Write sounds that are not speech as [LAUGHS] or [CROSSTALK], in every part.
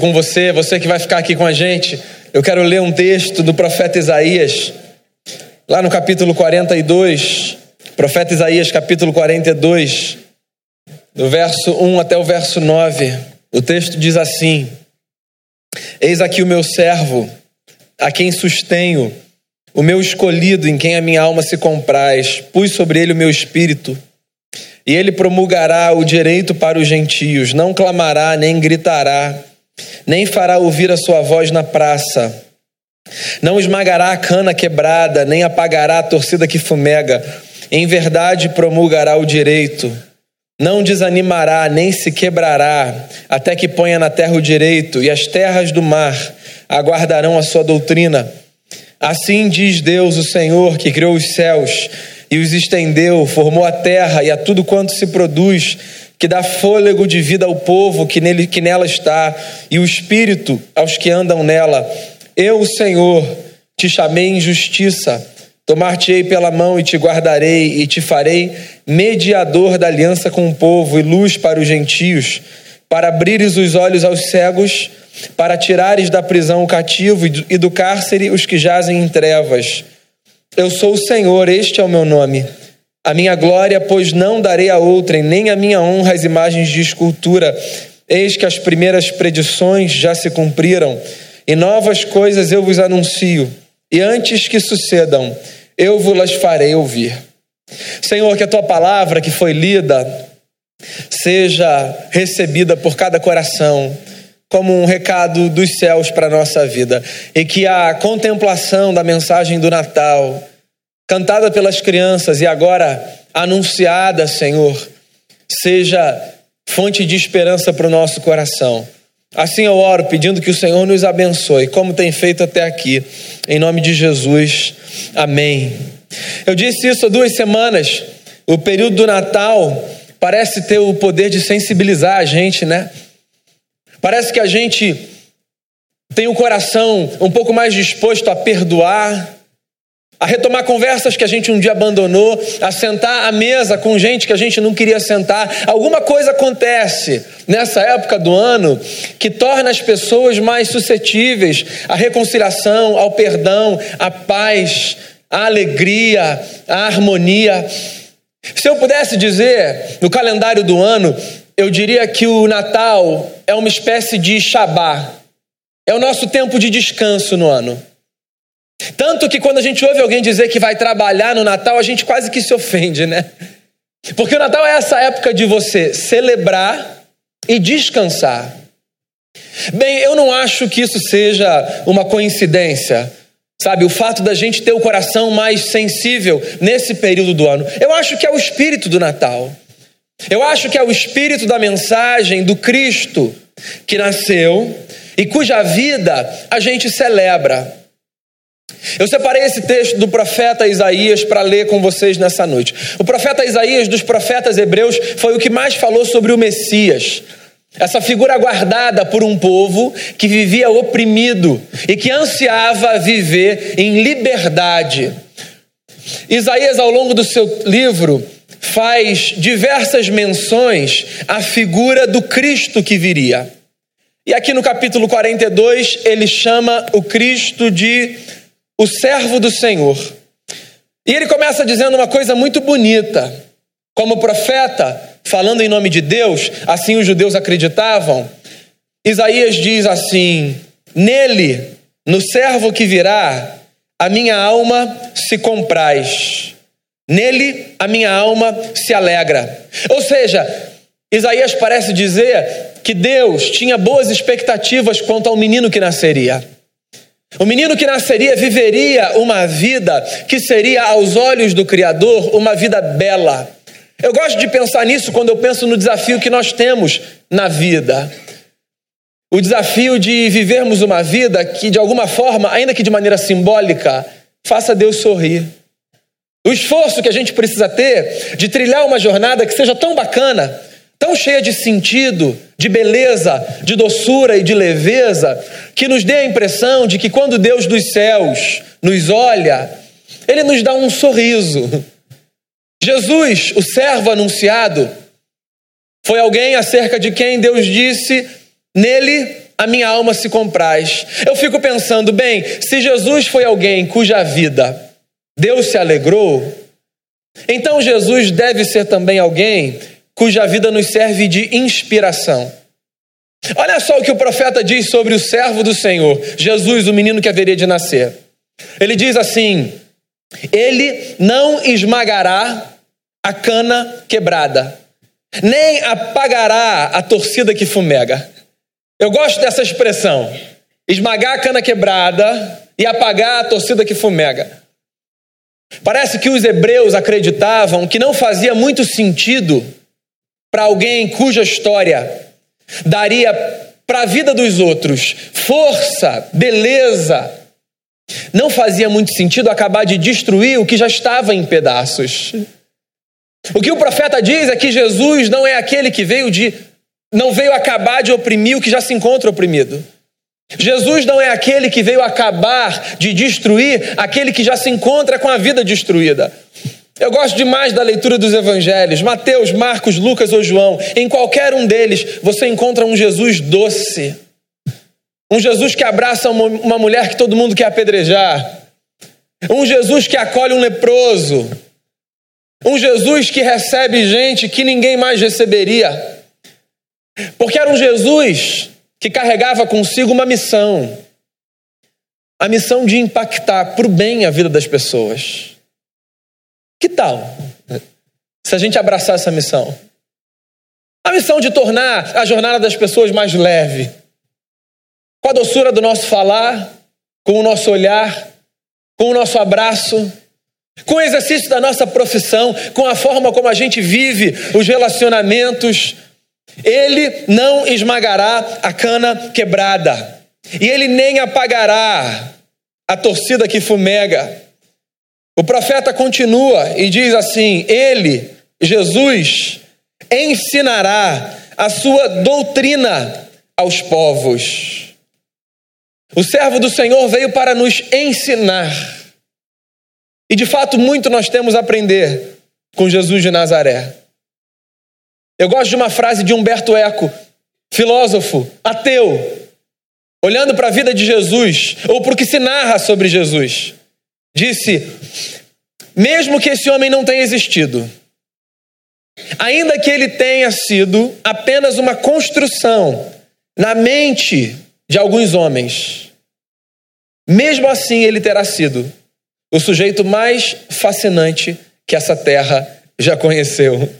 com você, você que vai ficar aqui com a gente, eu quero ler um texto do profeta Isaías, lá no capítulo 42, profeta Isaías, capítulo 42, do verso 1 até o verso 9. O texto diz assim: Eis aqui o meu servo, a quem sustenho, o meu escolhido, em quem a minha alma se compraz, pus sobre ele o meu espírito. E ele promulgará o direito para os gentios, não clamará, nem gritará, nem fará ouvir a sua voz na praça. Não esmagará a cana quebrada, nem apagará a torcida que fumega. Em verdade promulgará o direito. Não desanimará, nem se quebrará, até que ponha na terra o direito, e as terras do mar aguardarão a sua doutrina. Assim diz Deus, o Senhor, que criou os céus e os estendeu, formou a terra e a tudo quanto se produz, que dá fôlego de vida ao povo que, nele, que nela está, e o espírito aos que andam nela. Eu, o Senhor, te chamei em justiça, tomar-te-ei pela mão e te guardarei, e te farei mediador da aliança com o povo e luz para os gentios, para abrires os olhos aos cegos, para tirares da prisão o cativo e do cárcere os que jazem em trevas eu sou o Senhor, este é o meu nome. A minha glória, pois não darei a outrem, nem a minha honra às imagens de escultura. Eis que as primeiras predições já se cumpriram, e novas coisas eu vos anuncio. E antes que sucedam, eu vos farei ouvir. Senhor, que a tua palavra que foi lida seja recebida por cada coração como um recado dos céus para a nossa vida. E que a contemplação da mensagem do Natal, cantada pelas crianças e agora anunciada, Senhor, seja fonte de esperança para o nosso coração. Assim eu oro pedindo que o Senhor nos abençoe, como tem feito até aqui. Em nome de Jesus. Amém. Eu disse isso há duas semanas. O período do Natal parece ter o poder de sensibilizar a gente, né? Parece que a gente tem o coração um pouco mais disposto a perdoar, a retomar conversas que a gente um dia abandonou, a sentar à mesa com gente que a gente não queria sentar. Alguma coisa acontece nessa época do ano que torna as pessoas mais suscetíveis à reconciliação, ao perdão, à paz, à alegria, à harmonia. Se eu pudesse dizer no calendário do ano, eu diria que o Natal é uma espécie de Shabá. É o nosso tempo de descanso no ano. Tanto que quando a gente ouve alguém dizer que vai trabalhar no Natal, a gente quase que se ofende, né? Porque o Natal é essa época de você celebrar e descansar. Bem, eu não acho que isso seja uma coincidência, sabe? O fato da gente ter o coração mais sensível nesse período do ano. Eu acho que é o espírito do Natal. Eu acho que é o espírito da mensagem do Cristo que nasceu e cuja vida a gente celebra. Eu separei esse texto do profeta Isaías para ler com vocês nessa noite. O profeta Isaías, dos profetas hebreus, foi o que mais falou sobre o Messias. Essa figura guardada por um povo que vivia oprimido e que ansiava viver em liberdade. Isaías, ao longo do seu livro, faz diversas menções à figura do Cristo que viria. E aqui no capítulo 42, ele chama o Cristo de o servo do Senhor. E ele começa dizendo uma coisa muito bonita. Como profeta, falando em nome de Deus, assim os judeus acreditavam, Isaías diz assim: Nele, no servo que virá, a minha alma se compraz. Nele a minha alma se alegra. Ou seja, Isaías parece dizer que Deus tinha boas expectativas quanto ao menino que nasceria. O menino que nasceria viveria uma vida que seria, aos olhos do Criador, uma vida bela. Eu gosto de pensar nisso quando eu penso no desafio que nós temos na vida. O desafio de vivermos uma vida que, de alguma forma, ainda que de maneira simbólica, faça Deus sorrir. O esforço que a gente precisa ter de trilhar uma jornada que seja tão bacana, tão cheia de sentido, de beleza, de doçura e de leveza, que nos dê a impressão de que quando Deus dos céus nos olha, ele nos dá um sorriso. [LAUGHS] Jesus, o servo anunciado, foi alguém acerca de quem Deus disse: Nele a minha alma se compraz. Eu fico pensando, bem, se Jesus foi alguém cuja vida Deus se alegrou, então Jesus deve ser também alguém cuja vida nos serve de inspiração. Olha só o que o profeta diz sobre o servo do Senhor, Jesus, o menino que haveria de nascer. Ele diz assim: Ele não esmagará a cana quebrada, nem apagará a torcida que fumega. Eu gosto dessa expressão: esmagar a cana quebrada e apagar a torcida que fumega. Parece que os hebreus acreditavam que não fazia muito sentido para alguém cuja história daria para a vida dos outros força, beleza. Não fazia muito sentido acabar de destruir o que já estava em pedaços. O que o profeta diz é que Jesus não é aquele que veio de não veio acabar de oprimir o que já se encontra oprimido. Jesus não é aquele que veio acabar de destruir aquele que já se encontra com a vida destruída. Eu gosto demais da leitura dos evangelhos, Mateus, Marcos, Lucas ou João. Em qualquer um deles você encontra um Jesus doce. Um Jesus que abraça uma mulher que todo mundo quer apedrejar. Um Jesus que acolhe um leproso. Um Jesus que recebe gente que ninguém mais receberia. Porque era um Jesus que carregava consigo uma missão a missão de impactar para o bem a vida das pessoas. Que tal se a gente abraçar essa missão? A missão de tornar a jornada das pessoas mais leve, com a doçura do nosso falar, com o nosso olhar, com o nosso abraço, com o exercício da nossa profissão, com a forma como a gente vive os relacionamentos, ele não esmagará a cana quebrada, e ele nem apagará a torcida que fumega. O profeta continua e diz assim: Ele, Jesus, ensinará a sua doutrina aos povos. O servo do Senhor veio para nos ensinar. E de fato, muito nós temos a aprender com Jesus de Nazaré. Eu gosto de uma frase de Humberto Eco, filósofo, ateu, olhando para a vida de Jesus, ou para o que se narra sobre Jesus. Disse: mesmo que esse homem não tenha existido, ainda que ele tenha sido apenas uma construção na mente de alguns homens, mesmo assim ele terá sido o sujeito mais fascinante que essa terra já conheceu.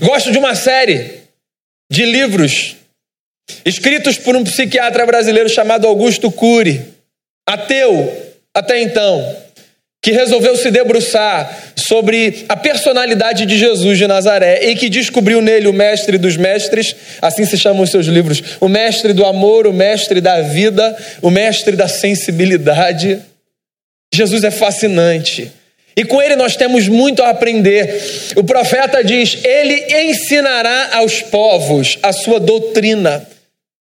Gosto de uma série de livros escritos por um psiquiatra brasileiro chamado Augusto Cury, ateu até então, que resolveu se debruçar sobre a personalidade de Jesus de Nazaré e que descobriu nele o mestre dos mestres, assim se chamam os seus livros, o mestre do amor, o mestre da vida, o mestre da sensibilidade. Jesus é fascinante. E com ele nós temos muito a aprender. O profeta diz: Ele ensinará aos povos a sua doutrina.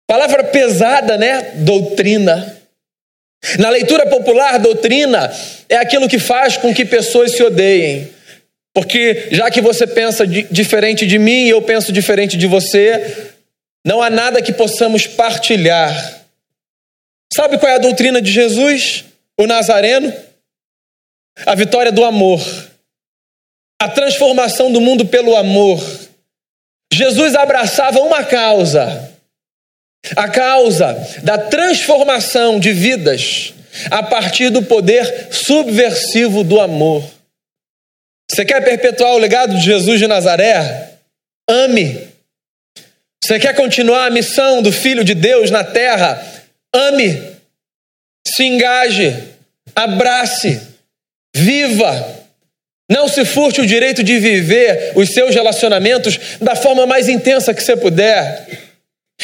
Palavra pesada, né? Doutrina. Na leitura popular, doutrina é aquilo que faz com que pessoas se odeiem. Porque já que você pensa diferente de mim e eu penso diferente de você, não há nada que possamos partilhar. Sabe qual é a doutrina de Jesus, o Nazareno? a vitória do amor, a transformação do mundo pelo amor. Jesus abraçava uma causa, a causa da transformação de vidas a partir do poder subversivo do amor. Você quer perpetuar o legado de Jesus de Nazaré? Ame. Você quer continuar a missão do Filho de Deus na terra? Ame. Se engaje. Abrace Viva! Não se furte o direito de viver os seus relacionamentos da forma mais intensa que você puder.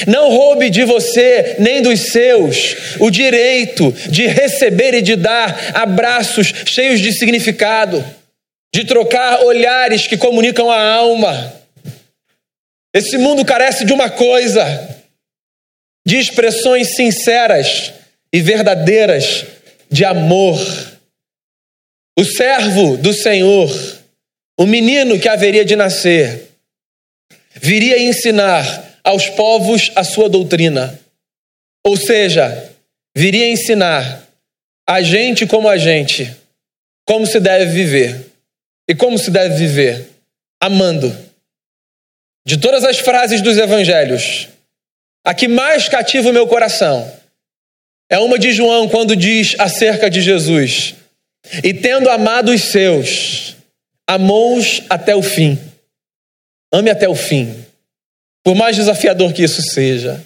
Não roube de você nem dos seus o direito de receber e de dar abraços cheios de significado, de trocar olhares que comunicam a alma. Esse mundo carece de uma coisa: de expressões sinceras e verdadeiras de amor. O servo do Senhor, o menino que haveria de nascer, viria ensinar aos povos a sua doutrina. Ou seja, viria ensinar a gente como a gente como se deve viver. E como se deve viver? Amando. De todas as frases dos evangelhos, a que mais cativa o meu coração é uma de João, quando diz acerca de Jesus: E tendo amado os seus, amou-os até o fim. Ame até o fim, por mais desafiador que isso seja.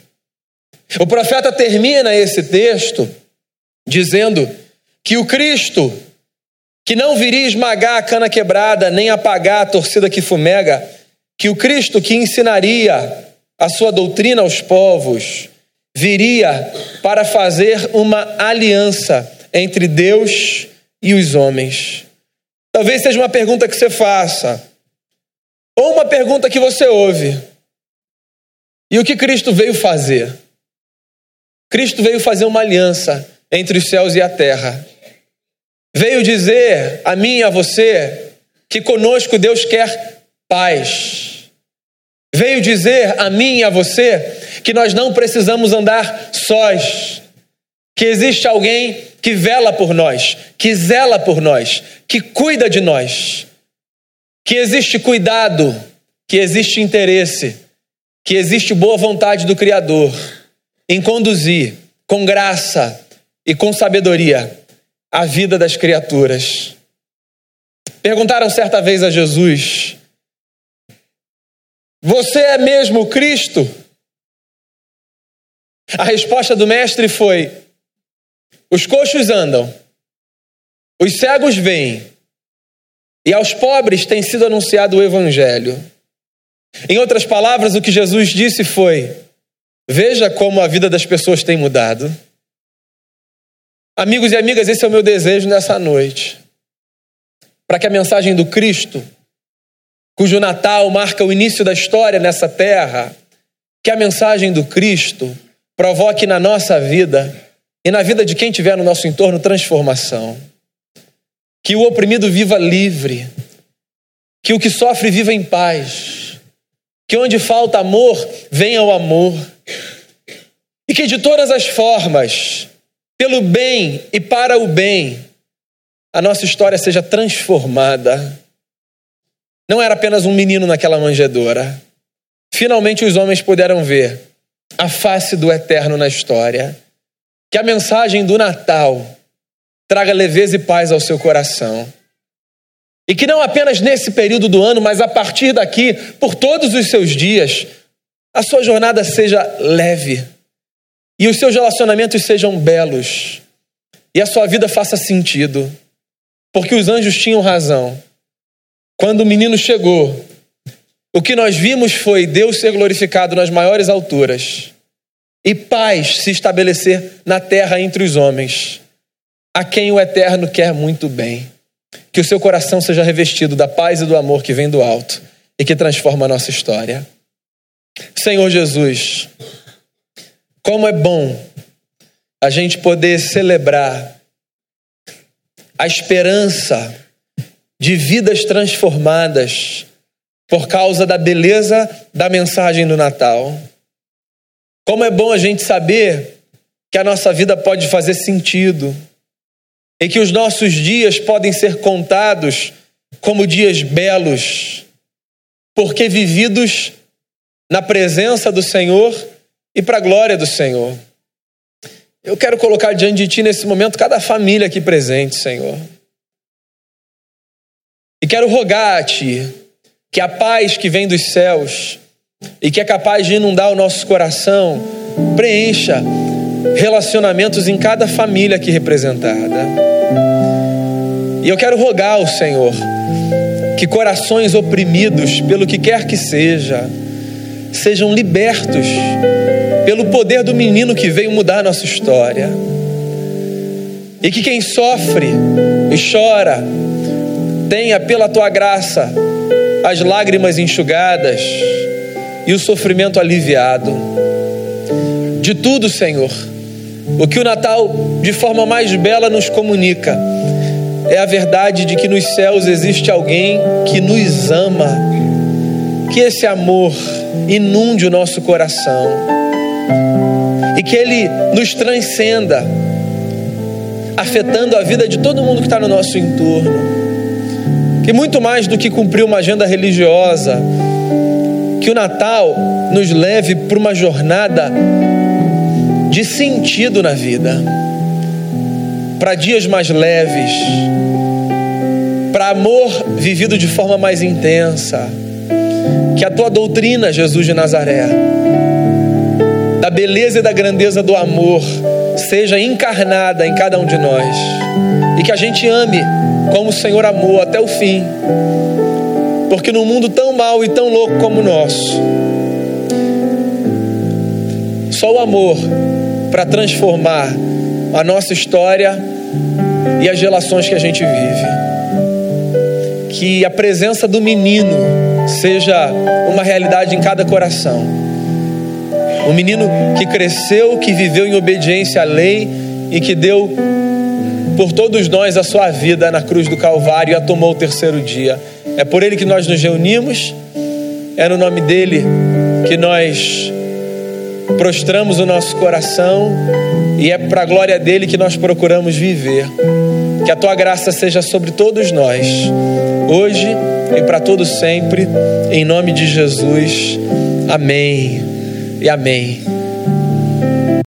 O profeta termina esse texto dizendo que o Cristo, que não viria esmagar a cana quebrada, nem apagar a torcida que fumega, que o Cristo que ensinaria a sua doutrina aos povos, viria para fazer uma aliança entre Deus e os homens. Talvez seja uma pergunta que você faça, ou uma pergunta que você ouve. E o que Cristo veio fazer? Cristo veio fazer uma aliança entre os céus e a terra. Veio dizer a mim e a você que conosco Deus quer paz. Veio dizer a mim e a você que nós não precisamos andar sós, que existe alguém que vela por nós, que zela por nós, que cuida de nós, que existe cuidado, que existe interesse, que existe boa vontade do Criador em conduzir com graça e com sabedoria a vida das criaturas. Perguntaram certa vez a Jesus: Você é mesmo Cristo? A resposta do mestre foi: Os coxos andam, os cegos veem, e aos pobres tem sido anunciado o evangelho. Em outras palavras, o que Jesus disse foi: Veja como a vida das pessoas tem mudado. Amigos e amigas, esse é o meu desejo nessa noite. Para que a mensagem do Cristo, cujo Natal marca o início da história nessa terra, que a mensagem do Cristo provoque na nossa vida e na vida de quem estiver no nosso entorno transformação. Que o oprimido viva livre, que o que sofre viva em paz, que onde falta amor, venha o amor, e que de todas as formas, pelo bem e para o bem, a nossa história seja transformada. Não era apenas um menino naquela manjedoura. Finalmente os homens puderam ver a face do eterno na história. Que a mensagem do Natal traga leveza e paz ao seu coração. E que não apenas nesse período do ano, mas a partir daqui, por todos os seus dias, a sua jornada seja leve e os seus relacionamentos sejam belos e a sua vida faça sentido. Porque os anjos tinham razão. Quando o menino chegou, o que nós vimos foi Deus ser glorificado nas maiores alturas e paz se estabelecer na terra entre os homens, a quem o Eterno quer muito bem. Que o seu coração seja revestido da paz e do amor que vem do alto e que transforma a nossa história. Senhor Jesus, como é bom a gente poder celebrar a esperança de vidas transformadas por causa da beleza da mensagem do Natal. Como é bom a gente saber que a nossa vida pode fazer sentido e que os nossos dias podem ser contados como dias belos, porque vividos na presença do Senhor e para a glória do Senhor. Eu quero colocar diante de Ti nesse momento cada família aqui presente, Senhor. E quero rogar a Ti que a paz que vem dos céus e que é capaz de inundar o nosso coração preencha relacionamentos em cada família aqui representada. E eu quero rogar ao Senhor que corações oprimidos pelo que quer que seja sejam libertos pelo poder do menino que veio mudar a nossa história. E que quem sofre e chora tenha pela tua graça as lágrimas enxugadas e o sofrimento aliviado. De tudo, Senhor, o que o Natal, de forma mais bela, nos comunica é a verdade de que nos céus existe alguém que nos ama, que esse amor inunde o nosso coração que ele nos transcenda, afetando a vida de todo mundo que está no nosso entorno. Que muito mais do que cumprir uma agenda religiosa, que o Natal nos leve para uma jornada de sentido na vida, para dias mais leves, para amor vivido de forma mais intensa. Que a tua doutrina, Jesus de Nazaré, da beleza e da grandeza do amor, seja encarnada em cada um de nós. E que a gente ame como o Senhor amou até o fim. Porque num mundo tão mau e tão louco como o nosso, só o amor para transformar a nossa história e as relações que a gente vive. Que a presença do menino seja uma realidade em cada coração. Um menino que cresceu, que viveu em obediência à lei e que deu por todos nós a sua vida na cruz do Calvário e a tomou o terceiro dia. É por ele que nós nos reunimos, é no nome dele que nós prostramos o nosso coração e é para a glória dele que nós procuramos viver. Que a tua graça seja sobre todos nós, hoje e para todos sempre, em nome de Jesus. Amém e amém.